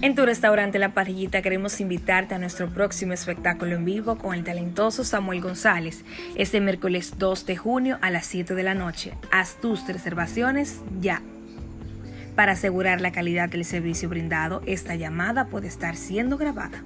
En tu restaurante La Parrillita queremos invitarte a nuestro próximo espectáculo en vivo con el talentoso Samuel González, este miércoles 2 de junio a las 7 de la noche. Haz tus reservaciones ya. Para asegurar la calidad del servicio brindado, esta llamada puede estar siendo grabada.